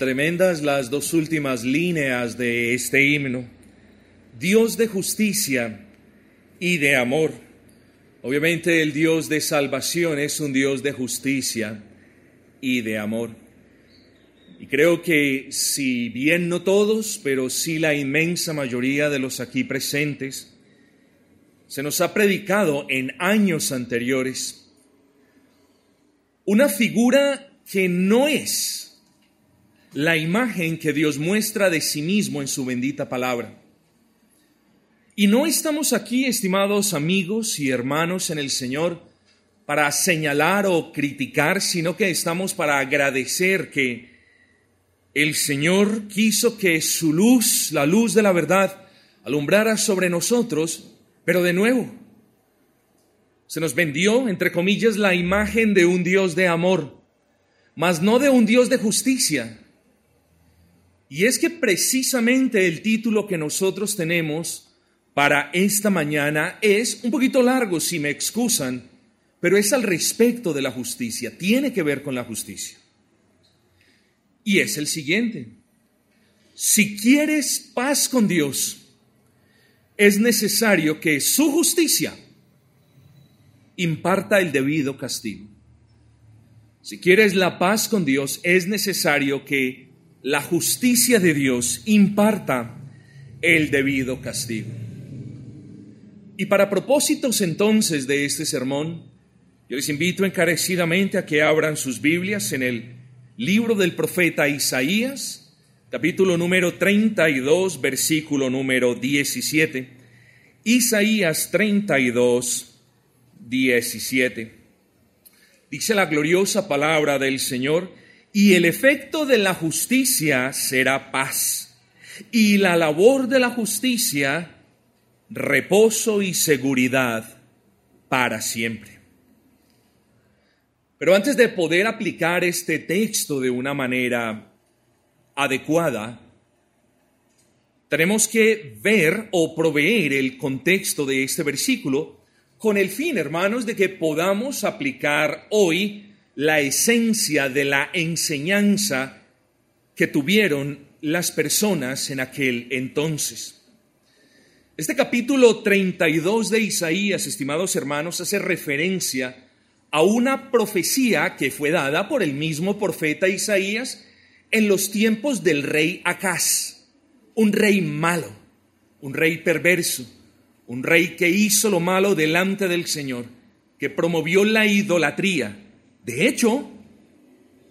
Tremendas las dos últimas líneas de este himno. Dios de justicia y de amor. Obviamente el Dios de salvación es un Dios de justicia y de amor. Y creo que si bien no todos, pero sí la inmensa mayoría de los aquí presentes, se nos ha predicado en años anteriores una figura que no es la imagen que Dios muestra de sí mismo en su bendita palabra. Y no estamos aquí, estimados amigos y hermanos en el Señor, para señalar o criticar, sino que estamos para agradecer que el Señor quiso que su luz, la luz de la verdad, alumbrara sobre nosotros, pero de nuevo, se nos vendió, entre comillas, la imagen de un Dios de amor, mas no de un Dios de justicia, y es que precisamente el título que nosotros tenemos para esta mañana es un poquito largo, si me excusan, pero es al respecto de la justicia, tiene que ver con la justicia. Y es el siguiente. Si quieres paz con Dios, es necesario que su justicia imparta el debido castigo. Si quieres la paz con Dios, es necesario que la justicia de Dios imparta el debido castigo. Y para propósitos entonces de este sermón, yo les invito encarecidamente a que abran sus Biblias en el libro del profeta Isaías, capítulo número 32, versículo número 17. Isaías 32, 17. Dice la gloriosa palabra del Señor, y el efecto de la justicia será paz. Y la labor de la justicia, reposo y seguridad para siempre. Pero antes de poder aplicar este texto de una manera adecuada, tenemos que ver o proveer el contexto de este versículo con el fin, hermanos, de que podamos aplicar hoy la esencia de la enseñanza que tuvieron las personas en aquel entonces. Este capítulo 32 de Isaías, estimados hermanos, hace referencia a una profecía que fue dada por el mismo profeta Isaías en los tiempos del rey Acaz, un rey malo, un rey perverso, un rey que hizo lo malo delante del Señor, que promovió la idolatría, de hecho,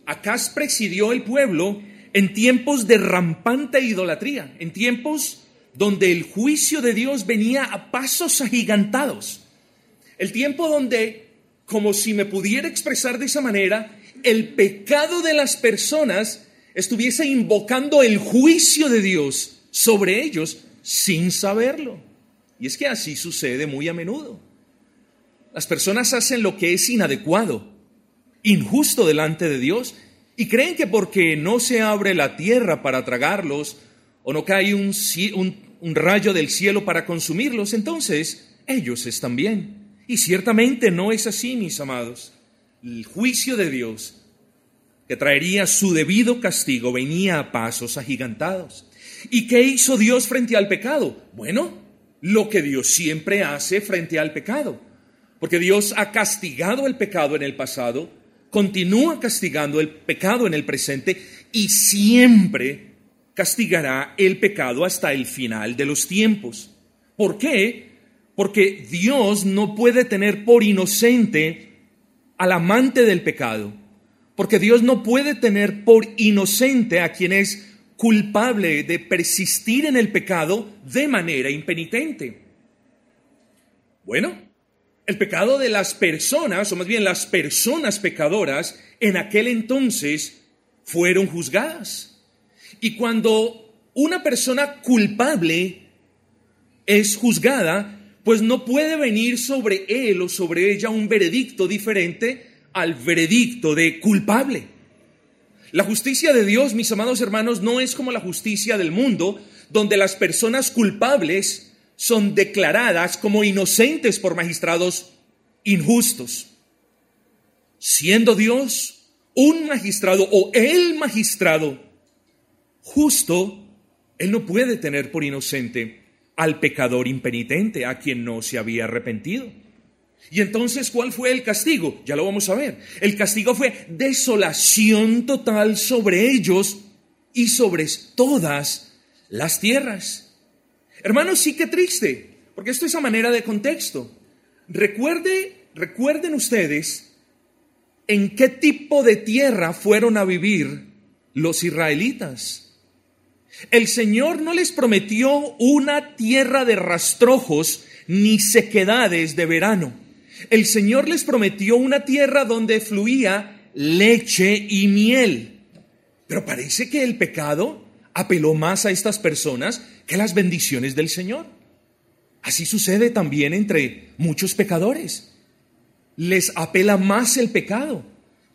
Acaz presidió el pueblo en tiempos de rampante idolatría, en tiempos donde el juicio de Dios venía a pasos agigantados. El tiempo donde, como si me pudiera expresar de esa manera, el pecado de las personas estuviese invocando el juicio de Dios sobre ellos sin saberlo. Y es que así sucede muy a menudo. Las personas hacen lo que es inadecuado, injusto delante de Dios y creen que porque no se abre la tierra para tragarlos o no cae un, rayo del cielo para consumirlos, entonces ellos están bien. Y ciertamente no es así, mis amados. El juicio de Dios, que traería su debido castigo, venía a pasos agigantados. ¿Y qué hizo Dios frente al pecado? Bueno, lo que Dios siempre hace frente al pecado. Porque Dios ha castigado el pecado en el pasado, continúa castigando el pecado en el presente y siempre castigará el pecado hasta el final de los tiempos. ¿Por qué? Porque Dios no puede tener por inocente al amante del pecado. Porque Dios no puede tener por inocente a quien es culpable de persistir en el pecado de manera impenitente. Bueno, el pecado de las personas, o más bien las personas pecadoras, en aquel entonces fueron juzgadas. Y cuando una persona culpable es juzgada, pues no puede venir sobre él o sobre ella un veredicto diferente al veredicto de culpable. La justicia de Dios, mis amados hermanos, no es como la justicia del mundo, donde las personas culpables son declaradas como inocentes por magistrados injustos. Siendo Dios un magistrado o el magistrado justo, Él no puede tener por inocente al pecador impenitente, a quien no se había arrepentido. Y entonces, ¿cuál fue el castigo? Ya lo vamos a ver. El castigo fue desolación total sobre ellos y sobre todas las tierras. Hermanos, sí que triste, porque esto es a manera de contexto. Recuerde, recuerden ustedes en qué tipo de tierra fueron a vivir los israelitas. El Señor no les prometió una tierra de rastrojos ni sequedades de verano. El Señor les prometió una tierra donde fluía leche y miel. Pero parece que el pecado apeló más a estas personas que las bendiciones del Señor. Así sucede también entre muchos pecadores. Les apela más el pecado.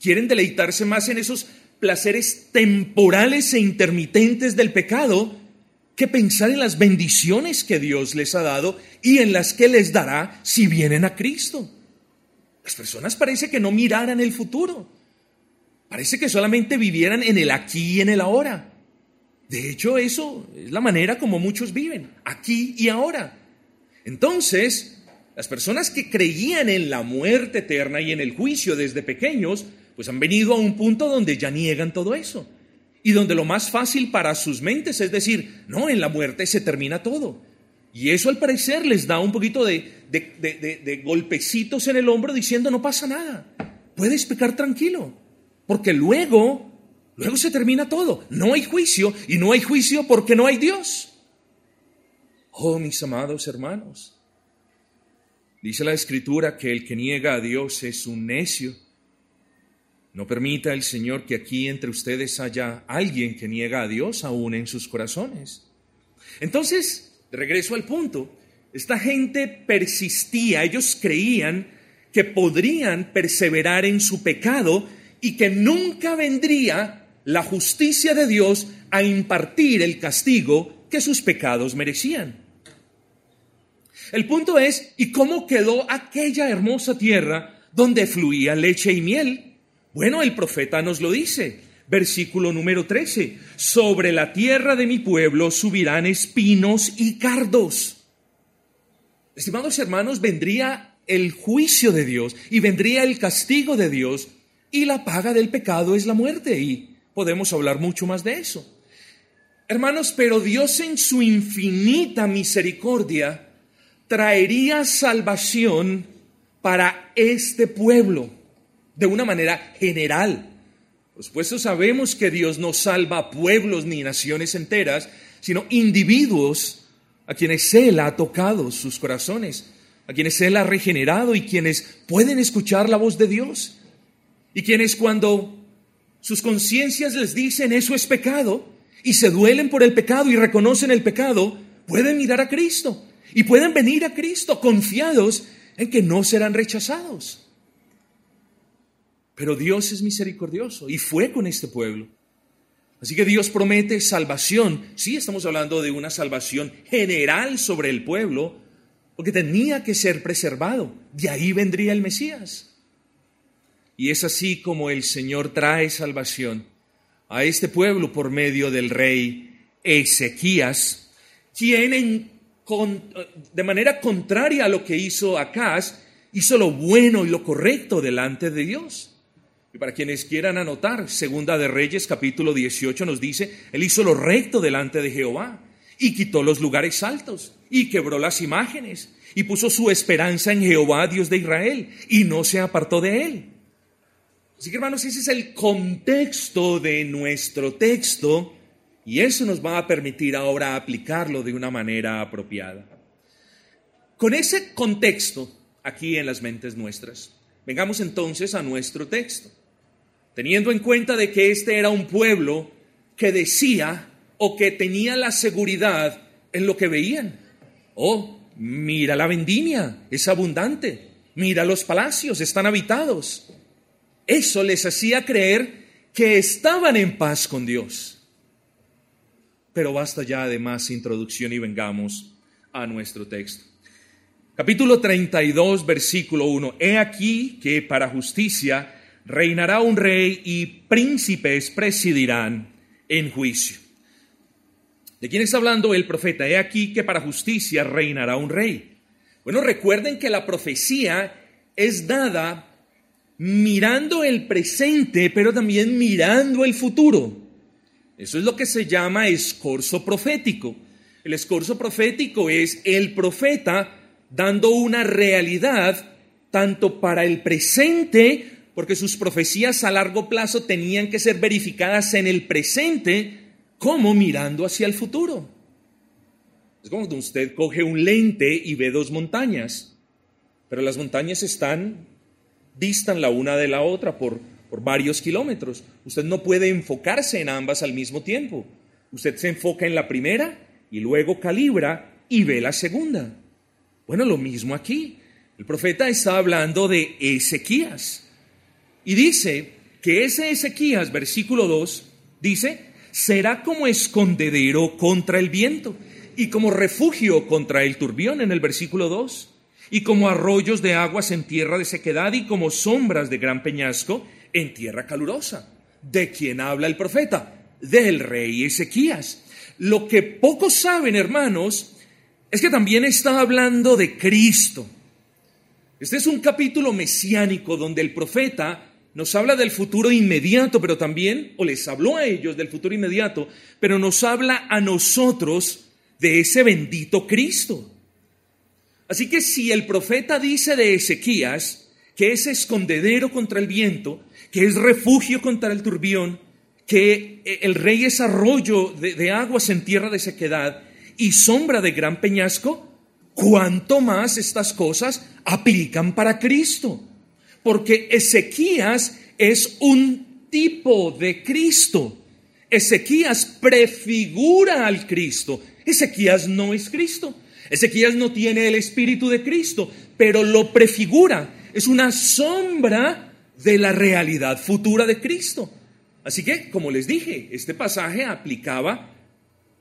Quieren deleitarse más en esos placeres temporales e intermitentes del pecado que pensar en las bendiciones que Dios les ha dado y en las que les dará si vienen a Cristo. Las personas parece que no miraran el futuro. Parece que solamente vivieran en el aquí y en el ahora. De hecho, eso es la manera como muchos viven, aquí y ahora. Entonces, las personas que creían en la muerte eterna y en el juicio desde pequeños, pues han venido a un punto donde ya niegan todo eso. Y donde lo más fácil para sus mentes es decir, no, en la muerte se termina todo. Y eso al parecer les da un poquito de, golpecitos en el hombro diciendo, no pasa nada, puedes pecar tranquilo, porque luego, luego se termina todo. No hay juicio y no hay juicio porque no hay Dios. Oh, mis amados hermanos, dice la escritura que el que niega a Dios es un necio. No permita el Señor que aquí entre ustedes haya alguien que niega a Dios aún en sus corazones. Entonces, regreso al punto, esta gente persistía, ellos creían que podrían perseverar en su pecado y que nunca vendría la justicia de Dios a impartir el castigo que sus pecados merecían. El punto es, ¿y cómo quedó aquella hermosa tierra donde fluía leche y miel? Bueno, el profeta nos lo dice. Versículo número 13. Sobre la tierra de mi pueblo subirán espinos y cardos. Estimados hermanos, vendría el juicio de Dios y vendría el castigo de Dios y la paga del pecado es la muerte y podemos hablar mucho más de eso. Hermanos, pero Dios en su infinita misericordia traería salvación para este pueblo de una manera general. Por supuesto sabemos que Dios no salva a pueblos ni naciones enteras, sino individuos a quienes Él ha tocado sus corazones, a quienes Él ha regenerado y quienes pueden escuchar la voz de Dios. Y quienes cuando sus conciencias les dicen eso es pecado y se duelen por el pecado y reconocen el pecado, pueden mirar a Cristo y pueden venir a Cristo confiados en que no serán rechazados. Pero Dios es misericordioso y fue con este pueblo. Así que Dios promete salvación. Sí, estamos hablando de una salvación general sobre el pueblo, porque tenía que ser preservado. De ahí vendría el Mesías. Y es así como el Señor trae salvación a este pueblo por medio del rey Ezequías, quien de manera contraria a lo que hizo Acaz, hizo lo bueno y lo correcto delante de Dios. Y para quienes quieran anotar, Segunda de Reyes capítulo 18 nos dice, Él hizo lo recto delante de Jehová y quitó los lugares altos y quebró las imágenes y puso su esperanza en Jehová, Dios de Israel, y no se apartó de él. Así que hermanos, ese es el contexto de nuestro texto y eso nos va a permitir ahora aplicarlo de una manera apropiada. Con ese contexto aquí en las mentes nuestras, vengamos entonces a nuestro texto teniendo en cuenta de que este era un pueblo que decía o que tenía la seguridad en lo que veían. Oh, mira la vendimia, es abundante. Mira los palacios, están habitados. Eso les hacía creer que estaban en paz con Dios. Pero basta ya de más introducción y vengamos a nuestro texto. Capítulo 32, versículo 1. He aquí que para justicia reinará un rey y príncipes presidirán en juicio. ¿De quién está hablando el profeta? He aquí que para justicia reinará un rey. Bueno, recuerden que la profecía es dada mirando el presente, pero también mirando el futuro. Eso es lo que se llama escorzo profético. El escorzo profético es el profeta dando una realidad tanto para el presente, porque sus profecías a largo plazo tenían que ser verificadas en el presente, como mirando hacia el futuro. Es como cuando usted coge un lente y ve dos montañas, pero las montañas están, distan la una de la otra por, por varios kilómetros. Usted no puede enfocarse en ambas al mismo tiempo. Usted se enfoca en la primera y luego calibra y ve la segunda. Bueno, lo mismo aquí. El profeta está hablando de Ezequías. Y dice que ese Ezequías, versículo 2, dice, será como escondedero contra el viento y como refugio contra el turbión en el versículo 2, y como arroyos de aguas en tierra de sequedad y como sombras de gran peñasco en tierra calurosa. ¿De quién habla el profeta? Del rey Ezequías. Lo que pocos saben, hermanos, es que también está hablando de Cristo. Este es un capítulo mesiánico donde el profeta nos habla del futuro inmediato, pero también, o les habló a ellos del futuro inmediato, pero nos habla a nosotros de ese bendito Cristo. Así que si el profeta dice de Ezequías que es escondedero contra el viento, que es refugio contra el turbión, que el rey es arroyo de, aguas en tierra de sequedad y sombra de gran peñasco, cuánto más estas cosas aplican para Cristo. Porque Ezequías es un tipo de Cristo. Ezequías prefigura al Cristo. Ezequías no es Cristo. Ezequías no tiene el espíritu de Cristo, pero lo prefigura. Es una sombra de la realidad futura de Cristo. Así que, como les dije, este pasaje aplicaba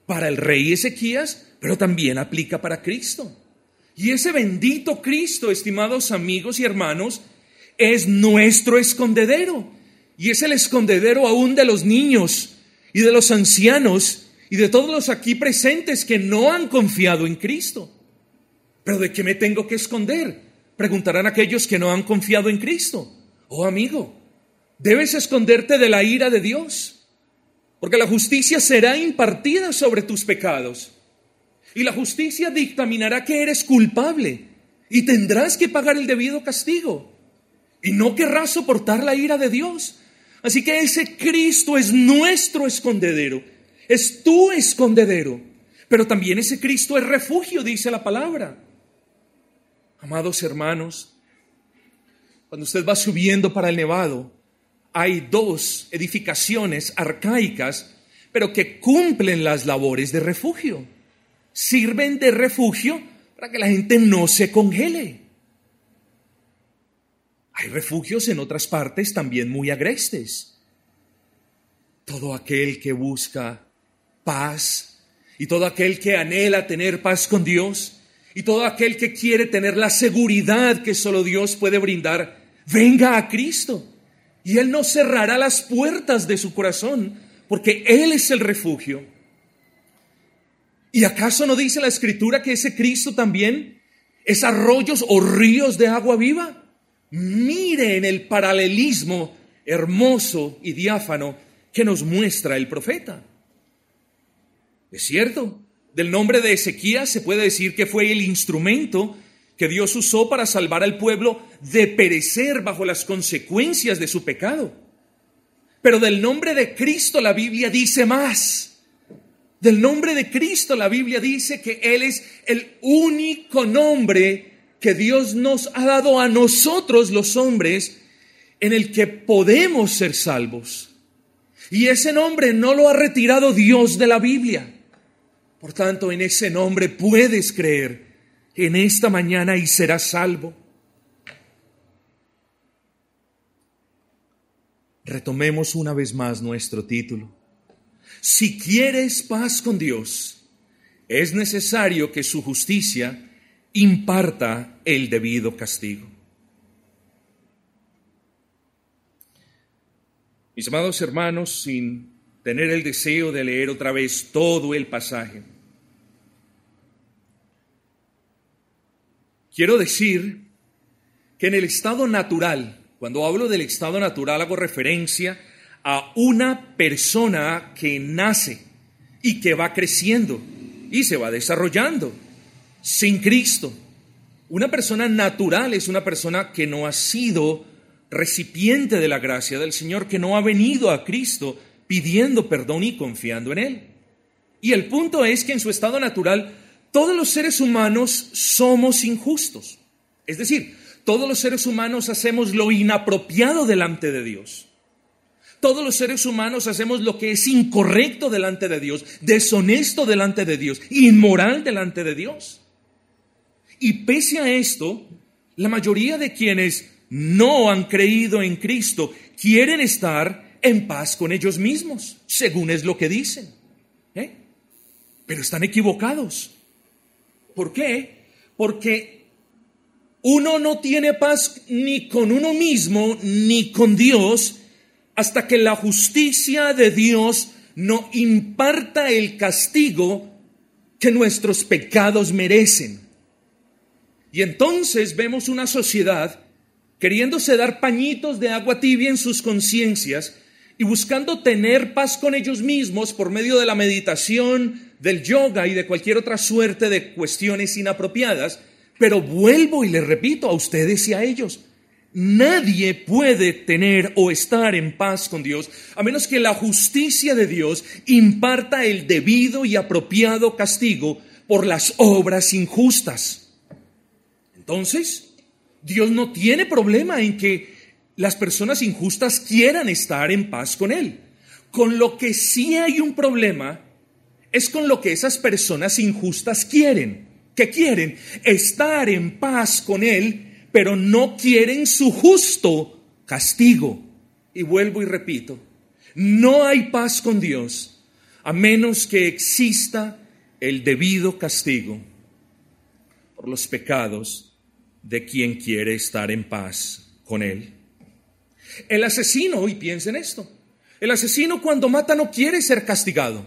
para el rey Ezequías, pero también aplica para Cristo. Y ese bendito Cristo, estimados amigos y hermanos, es nuestro escondedero. Y es el escondedero aún de los niños y de los ancianos y de todos los aquí presentes que no han confiado en Cristo. ¿Pero de qué me tengo que esconder? Preguntarán aquellos que no han confiado en Cristo. Oh amigo, debes esconderte de la ira de Dios, porque la justicia será impartida sobre tus pecados. Y la justicia dictaminará que eres culpable y tendrás que pagar el debido castigo. Y no querrás soportar la ira de Dios. Así que ese Cristo es nuestro escondedero, es tu escondedero. Pero también ese Cristo es refugio, dice la palabra. Amados hermanos, cuando usted va subiendo para el Nevado, hay dos edificaciones arcaicas, pero que cumplen las labores de refugio sirven de refugio para que la gente no se congele. Hay refugios en otras partes también muy agrestes. Todo aquel que busca paz y todo aquel que anhela tener paz con Dios y todo aquel que quiere tener la seguridad que solo Dios puede brindar, venga a Cristo y Él no cerrará las puertas de su corazón porque Él es el refugio. ¿Y acaso no dice la escritura que ese Cristo también es arroyos o ríos de agua viva? Mire en el paralelismo hermoso y diáfano que nos muestra el profeta. Es cierto, del nombre de Ezequías se puede decir que fue el instrumento que Dios usó para salvar al pueblo de perecer bajo las consecuencias de su pecado. Pero del nombre de Cristo la Biblia dice más. Del nombre de Cristo la Biblia dice que Él es el único nombre que Dios nos ha dado a nosotros los hombres en el que podemos ser salvos. Y ese nombre no lo ha retirado Dios de la Biblia. Por tanto, en ese nombre puedes creer en esta mañana y serás salvo. Retomemos una vez más nuestro título. Si quieres paz con Dios, es necesario que su justicia imparta el debido castigo. Mis amados hermanos, sin tener el deseo de leer otra vez todo el pasaje. Quiero decir que en el estado natural, cuando hablo del estado natural hago referencia a una persona que nace y que va creciendo y se va desarrollando sin Cristo. Una persona natural es una persona que no ha sido recipiente de la gracia del Señor, que no ha venido a Cristo pidiendo perdón y confiando en Él. Y el punto es que en su estado natural todos los seres humanos somos injustos. Es decir, todos los seres humanos hacemos lo inapropiado delante de Dios. Todos los seres humanos hacemos lo que es incorrecto delante de Dios, deshonesto delante de Dios, inmoral delante de Dios. Y pese a esto, la mayoría de quienes no han creído en Cristo quieren estar en paz con ellos mismos, según es lo que dicen. ¿eh? Pero están equivocados. ¿Por qué? Porque uno no tiene paz ni con uno mismo ni con Dios hasta que la justicia de Dios no imparta el castigo que nuestros pecados merecen. Y entonces vemos una sociedad queriéndose dar pañitos de agua tibia en sus conciencias y buscando tener paz con ellos mismos por medio de la meditación, del yoga y de cualquier otra suerte de cuestiones inapropiadas. Pero vuelvo y les repito a ustedes y a ellos, Nadie puede tener o estar en paz con Dios a menos que la justicia de Dios imparta el debido y apropiado castigo por las obras injustas. Entonces, Dios no tiene problema en que las personas injustas quieran estar en paz con Él. Con lo que sí hay un problema es con lo que esas personas injustas quieren. que quieren? Estar en paz con Él, pero no quieren su justo castigo. Y vuelvo y repito, no hay paz con Dios a menos que exista el debido castigo por los pecados de quien quiere estar en paz con él. El asesino, y piensen esto, el asesino cuando mata no quiere ser castigado.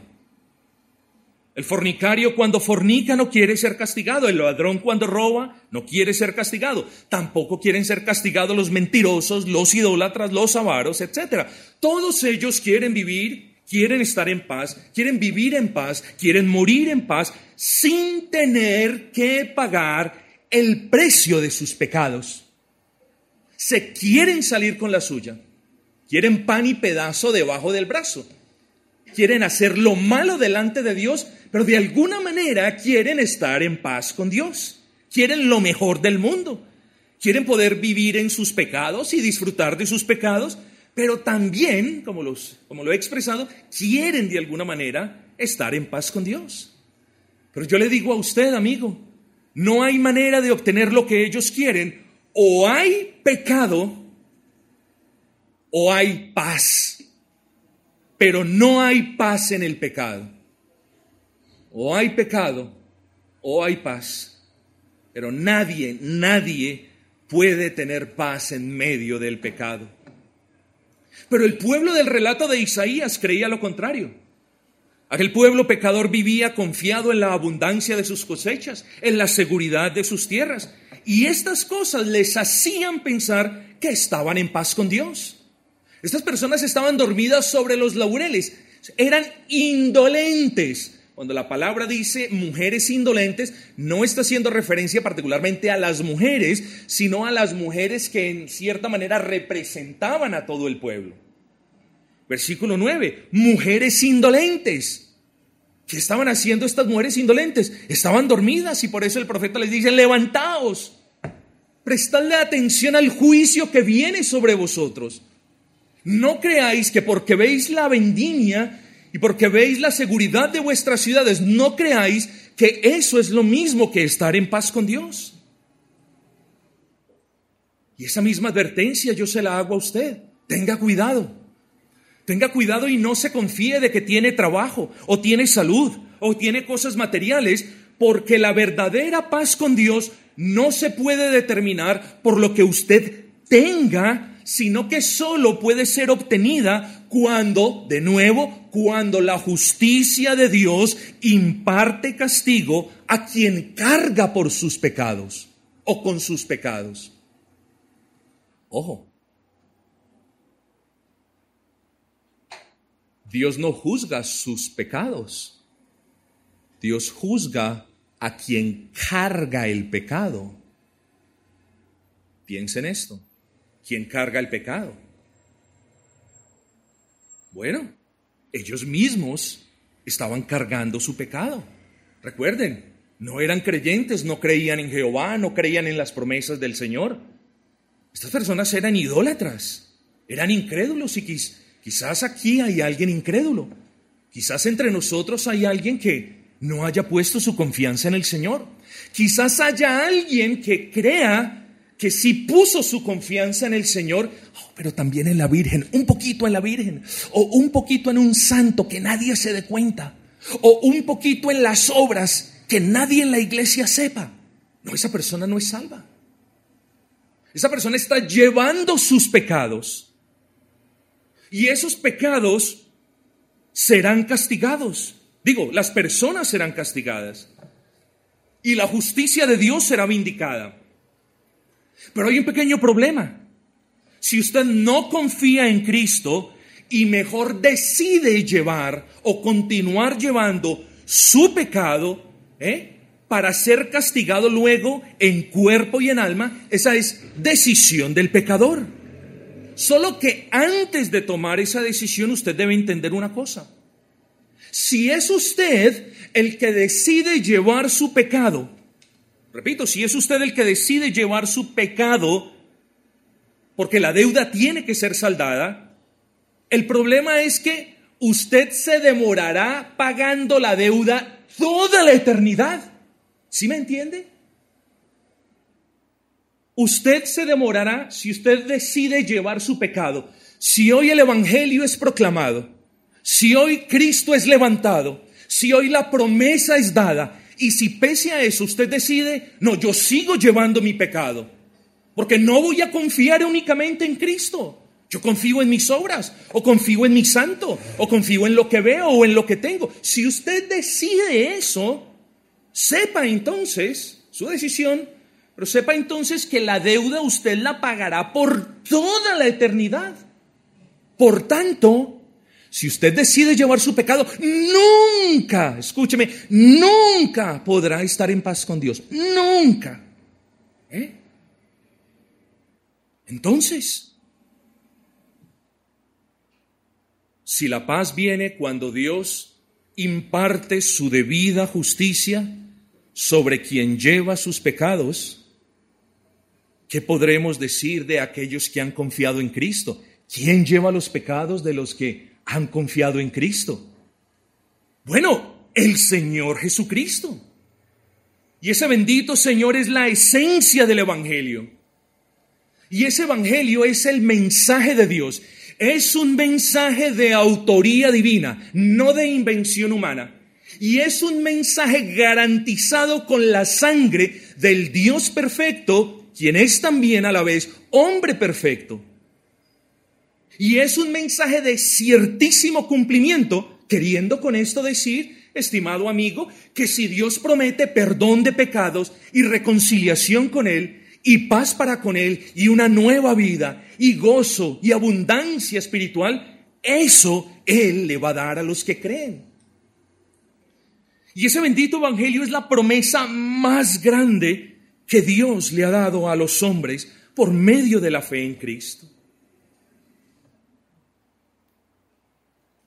El fornicario cuando fornica no quiere ser castigado. El ladrón cuando roba no quiere ser castigado. Tampoco quieren ser castigados los mentirosos, los idólatras, los avaros, etc. Todos ellos quieren vivir, quieren estar en paz, quieren vivir en paz, quieren morir en paz sin tener que pagar el precio de sus pecados. Se quieren salir con la suya. Quieren pan y pedazo debajo del brazo. Quieren hacer lo malo delante de Dios, pero de alguna manera quieren estar en paz con Dios. Quieren lo mejor del mundo. Quieren poder vivir en sus pecados y disfrutar de sus pecados, pero también, como, los, como lo he expresado, quieren de alguna manera estar en paz con Dios. Pero yo le digo a usted, amigo, no hay manera de obtener lo que ellos quieren. O hay pecado o hay paz. Pero no hay paz en el pecado. O hay pecado o hay paz. Pero nadie, nadie puede tener paz en medio del pecado. Pero el pueblo del relato de Isaías creía lo contrario. Aquel pueblo pecador vivía confiado en la abundancia de sus cosechas, en la seguridad de sus tierras. Y estas cosas les hacían pensar que estaban en paz con Dios. Estas personas estaban dormidas sobre los laureles, eran indolentes. Cuando la palabra dice mujeres indolentes, no está haciendo referencia particularmente a las mujeres, sino a las mujeres que en cierta manera representaban a todo el pueblo. Versículo 9, mujeres indolentes. ¿Qué estaban haciendo estas mujeres indolentes? Estaban dormidas y por eso el profeta les dice, levantaos, prestadle atención al juicio que viene sobre vosotros. No creáis que porque veis la vendimia y porque veis la seguridad de vuestras ciudades, no creáis que eso es lo mismo que estar en paz con Dios. Y esa misma advertencia yo se la hago a usted. Tenga cuidado. Tenga cuidado y no se confíe de que tiene trabajo o tiene salud o tiene cosas materiales, porque la verdadera paz con Dios no se puede determinar por lo que usted tenga, sino que solo puede ser obtenida cuando, de nuevo, cuando la justicia de Dios imparte castigo a quien carga por sus pecados o con sus pecados. Ojo. Dios no juzga sus pecados. Dios juzga a quien carga el pecado. Piensen esto. ¿Quién carga el pecado? Bueno, ellos mismos estaban cargando su pecado. Recuerden, no eran creyentes, no creían en Jehová, no creían en las promesas del Señor. Estas personas eran idólatras, eran incrédulos y quizás aquí hay alguien incrédulo. Quizás entre nosotros hay alguien que no haya puesto su confianza en el Señor. Quizás haya alguien que crea que sí puso su confianza en el Señor, oh, pero también en la Virgen, un poquito en la Virgen, o un poquito en un santo que nadie se dé cuenta, o un poquito en las obras que nadie en la iglesia sepa. No, esa persona no es salva. Esa persona está llevando sus pecados. Y esos pecados serán castigados. Digo, las personas serán castigadas. Y la justicia de Dios será vindicada. Pero hay un pequeño problema. Si usted no confía en Cristo y mejor decide llevar o continuar llevando su pecado, ¿eh? para ser castigado luego en cuerpo y en alma, esa es decisión del pecador. Solo que antes de tomar esa decisión usted debe entender una cosa. Si es usted el que decide llevar su pecado Repito, si es usted el que decide llevar su pecado, porque la deuda tiene que ser saldada, el problema es que usted se demorará pagando la deuda toda la eternidad. ¿Sí me entiende? Usted se demorará si usted decide llevar su pecado. Si hoy el Evangelio es proclamado, si hoy Cristo es levantado, si hoy la promesa es dada, y si pese a eso usted decide, no, yo sigo llevando mi pecado, porque no voy a confiar únicamente en Cristo. Yo confío en mis obras, o confío en mi santo, o confío en lo que veo o en lo que tengo. Si usted decide eso, sepa entonces su decisión, pero sepa entonces que la deuda usted la pagará por toda la eternidad. Por tanto, si usted decide llevar su pecado, nunca, escúcheme, nunca podrá estar en paz con Dios. Nunca. ¿Eh? Entonces, si la paz viene cuando Dios imparte su debida justicia sobre quien lleva sus pecados, ¿qué podremos decir de aquellos que han confiado en Cristo? ¿Quién lleva los pecados de los que han confiado en Cristo. Bueno, el Señor Jesucristo. Y ese bendito Señor es la esencia del Evangelio. Y ese Evangelio es el mensaje de Dios. Es un mensaje de autoría divina, no de invención humana. Y es un mensaje garantizado con la sangre del Dios perfecto, quien es también a la vez hombre perfecto. Y es un mensaje de ciertísimo cumplimiento, queriendo con esto decir, estimado amigo, que si Dios promete perdón de pecados y reconciliación con Él, y paz para con Él, y una nueva vida, y gozo y abundancia espiritual, eso Él le va a dar a los que creen. Y ese bendito Evangelio es la promesa más grande que Dios le ha dado a los hombres por medio de la fe en Cristo.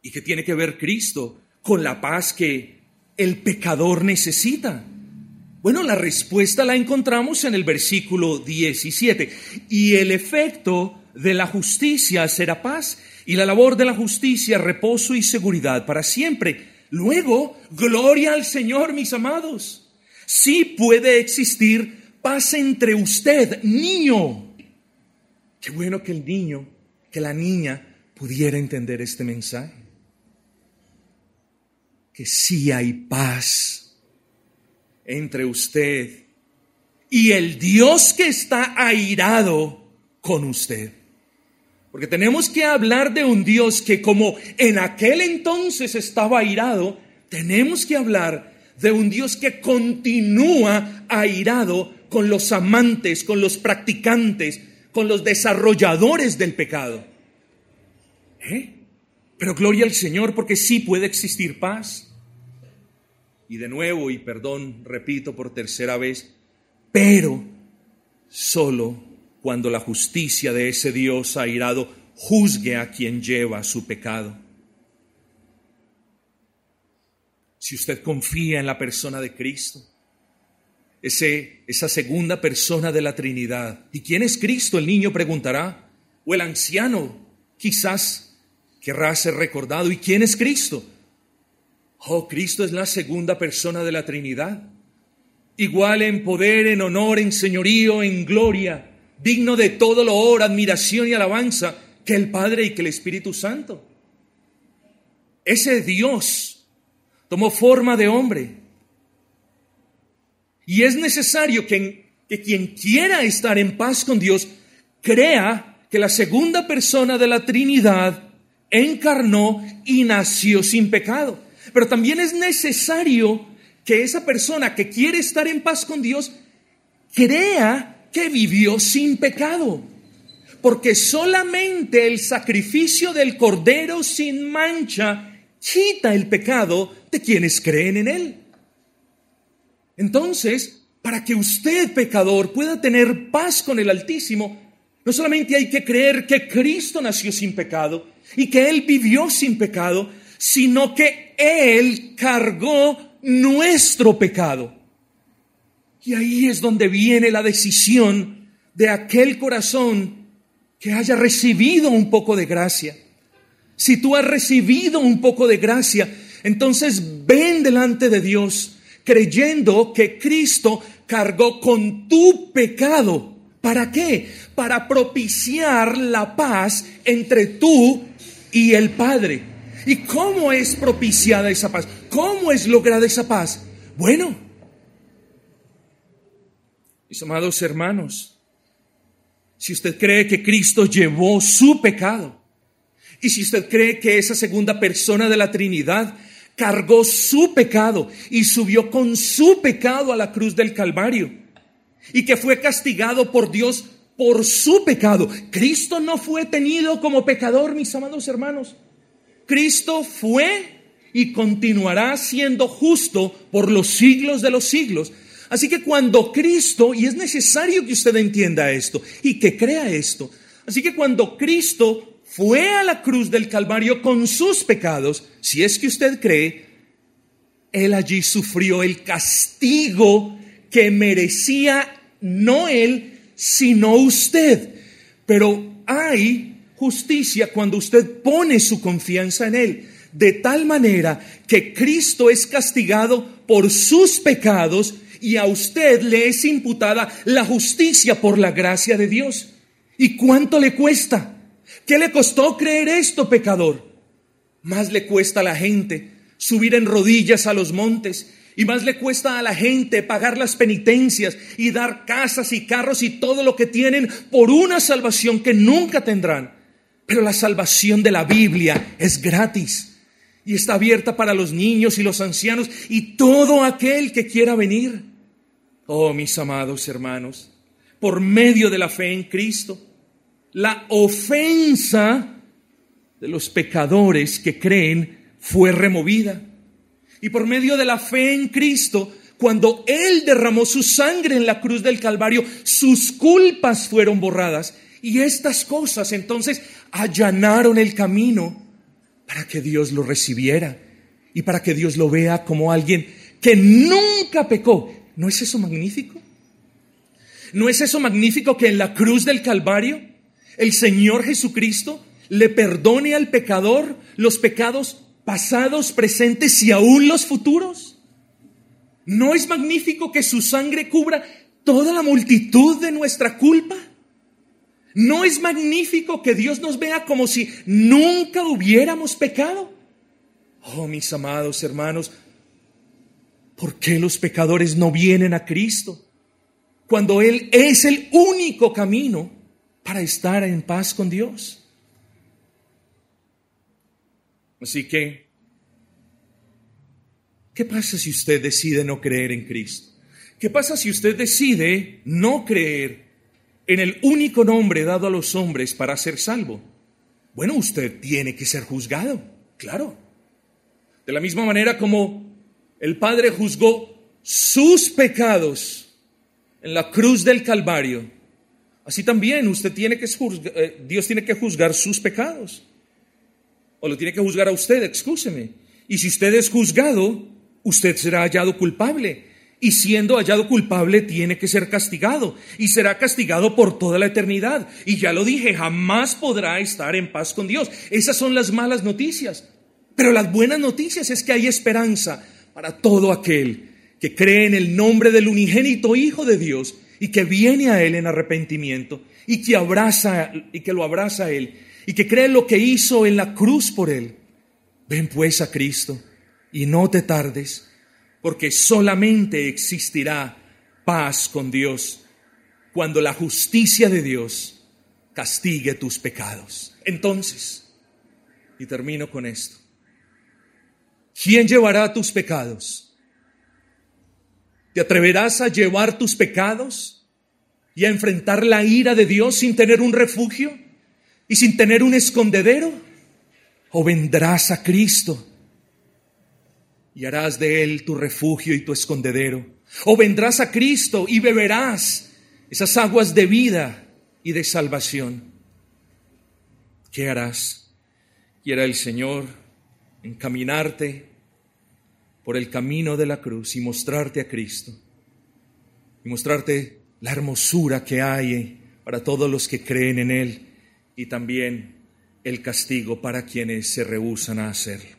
¿Y qué tiene que ver Cristo con la paz que el pecador necesita? Bueno, la respuesta la encontramos en el versículo 17. Y el efecto de la justicia será paz, y la labor de la justicia reposo y seguridad para siempre. Luego, gloria al Señor, mis amados. Sí puede existir paz entre usted, niño. Qué bueno que el niño, que la niña pudiera entender este mensaje que sí hay paz entre usted y el Dios que está airado con usted. Porque tenemos que hablar de un Dios que como en aquel entonces estaba airado, tenemos que hablar de un Dios que continúa airado con los amantes, con los practicantes, con los desarrolladores del pecado. ¿Eh? Pero gloria al Señor porque sí puede existir paz. Y de nuevo, y perdón, repito por tercera vez, pero solo cuando la justicia de ese Dios airado juzgue a quien lleva su pecado. Si usted confía en la persona de Cristo, ese, esa segunda persona de la Trinidad, ¿y quién es Cristo? El niño preguntará, o el anciano quizás querrá ser recordado, ¿y quién es Cristo? Oh, Cristo es la segunda persona de la Trinidad, igual en poder, en honor, en señorío, en gloria digno de todo loor, admiración y alabanza que el Padre y que el Espíritu Santo. Ese Dios tomó forma de hombre. Y es necesario que, que quien quiera estar en paz con Dios crea que la segunda persona de la Trinidad encarnó y nació sin pecado. Pero también es necesario que esa persona que quiere estar en paz con Dios crea que vivió sin pecado. Porque solamente el sacrificio del cordero sin mancha quita el pecado de quienes creen en él. Entonces, para que usted, pecador, pueda tener paz con el Altísimo, no solamente hay que creer que Cristo nació sin pecado y que Él vivió sin pecado, sino que Él cargó nuestro pecado. Y ahí es donde viene la decisión de aquel corazón que haya recibido un poco de gracia. Si tú has recibido un poco de gracia, entonces ven delante de Dios creyendo que Cristo cargó con tu pecado. ¿Para qué? Para propiciar la paz entre tú y el Padre. ¿Y cómo es propiciada esa paz? ¿Cómo es lograda esa paz? Bueno, mis amados hermanos, si usted cree que Cristo llevó su pecado, y si usted cree que esa segunda persona de la Trinidad cargó su pecado y subió con su pecado a la cruz del Calvario, y que fue castigado por Dios por su pecado, Cristo no fue tenido como pecador, mis amados hermanos. Cristo fue y continuará siendo justo por los siglos de los siglos Así que cuando Cristo, y es necesario que usted entienda esto y que crea esto, así que cuando Cristo fue a la cruz del Calvario con sus pecados, si es que usted cree, Él allí sufrió el castigo que merecía no Él, sino usted. Pero hay justicia cuando usted pone su confianza en Él, de tal manera que Cristo es castigado por sus pecados y a usted le es imputada la justicia por la gracia de Dios. ¿Y cuánto le cuesta? ¿Qué le costó creer esto, pecador? Más le cuesta a la gente subir en rodillas a los montes y más le cuesta a la gente pagar las penitencias y dar casas y carros y todo lo que tienen por una salvación que nunca tendrán. Pero la salvación de la Biblia es gratis y está abierta para los niños y los ancianos y todo aquel que quiera venir. Oh, mis amados hermanos, por medio de la fe en Cristo, la ofensa de los pecadores que creen fue removida. Y por medio de la fe en Cristo, cuando Él derramó su sangre en la cruz del Calvario, sus culpas fueron borradas. Y estas cosas entonces allanaron el camino para que Dios lo recibiera y para que Dios lo vea como alguien que nunca pecó, ¿No es eso magnífico? ¿No es eso magnífico que en la cruz del Calvario el Señor Jesucristo le perdone al pecador los pecados pasados, presentes y aún los futuros? ¿No es magnífico que su sangre cubra toda la multitud de nuestra culpa? ¿No es magnífico que Dios nos vea como si nunca hubiéramos pecado? Oh, mis amados hermanos, ¿Por qué los pecadores no vienen a Cristo? Cuando Él es el único camino para estar en paz con Dios. Así que, ¿qué pasa si usted decide no creer en Cristo? ¿Qué pasa si usted decide no creer en el único nombre dado a los hombres para ser salvo? Bueno, usted tiene que ser juzgado, claro. De la misma manera como el Padre juzgó sus pecados en la cruz del Calvario, así también usted tiene que juzgar, eh, Dios tiene que juzgar sus pecados. O lo tiene que juzgar a usted, excúseme. Y si usted es juzgado, usted será hallado culpable. Y siendo hallado culpable, tiene que ser castigado. Y será castigado por toda la eternidad. Y ya lo dije, jamás podrá estar en paz con Dios. Esas son las malas noticias. Pero las buenas noticias es que hay esperanza para todo aquel que cree en el nombre del unigénito Hijo de Dios y que viene a Él en arrepentimiento y que abraza y que lo abraza a Él y que cree lo que hizo en la cruz por Él. Ven pues a Cristo y no te tardes, porque solamente existirá paz con Dios cuando la justicia de Dios castigue tus pecados. Entonces, y termino con esto, ¿quién llevará tus pecados? ¿Te atreverás a llevar tus pecados y a enfrentar la ira de Dios sin tener un refugio y sin tener un escondedero? ¿O vendrás a Cristo y harás de Él tu refugio y tu escondedero? ¿O vendrás a Cristo y beberás esas aguas de vida y de salvación? ¿Qué harás? Quiera el Señor encaminarte por el camino de la cruz y mostrarte a Cristo y mostrarte la hermosura que hay para todos los que creen en Él y también el castigo para quienes se rehusan a hacerlo.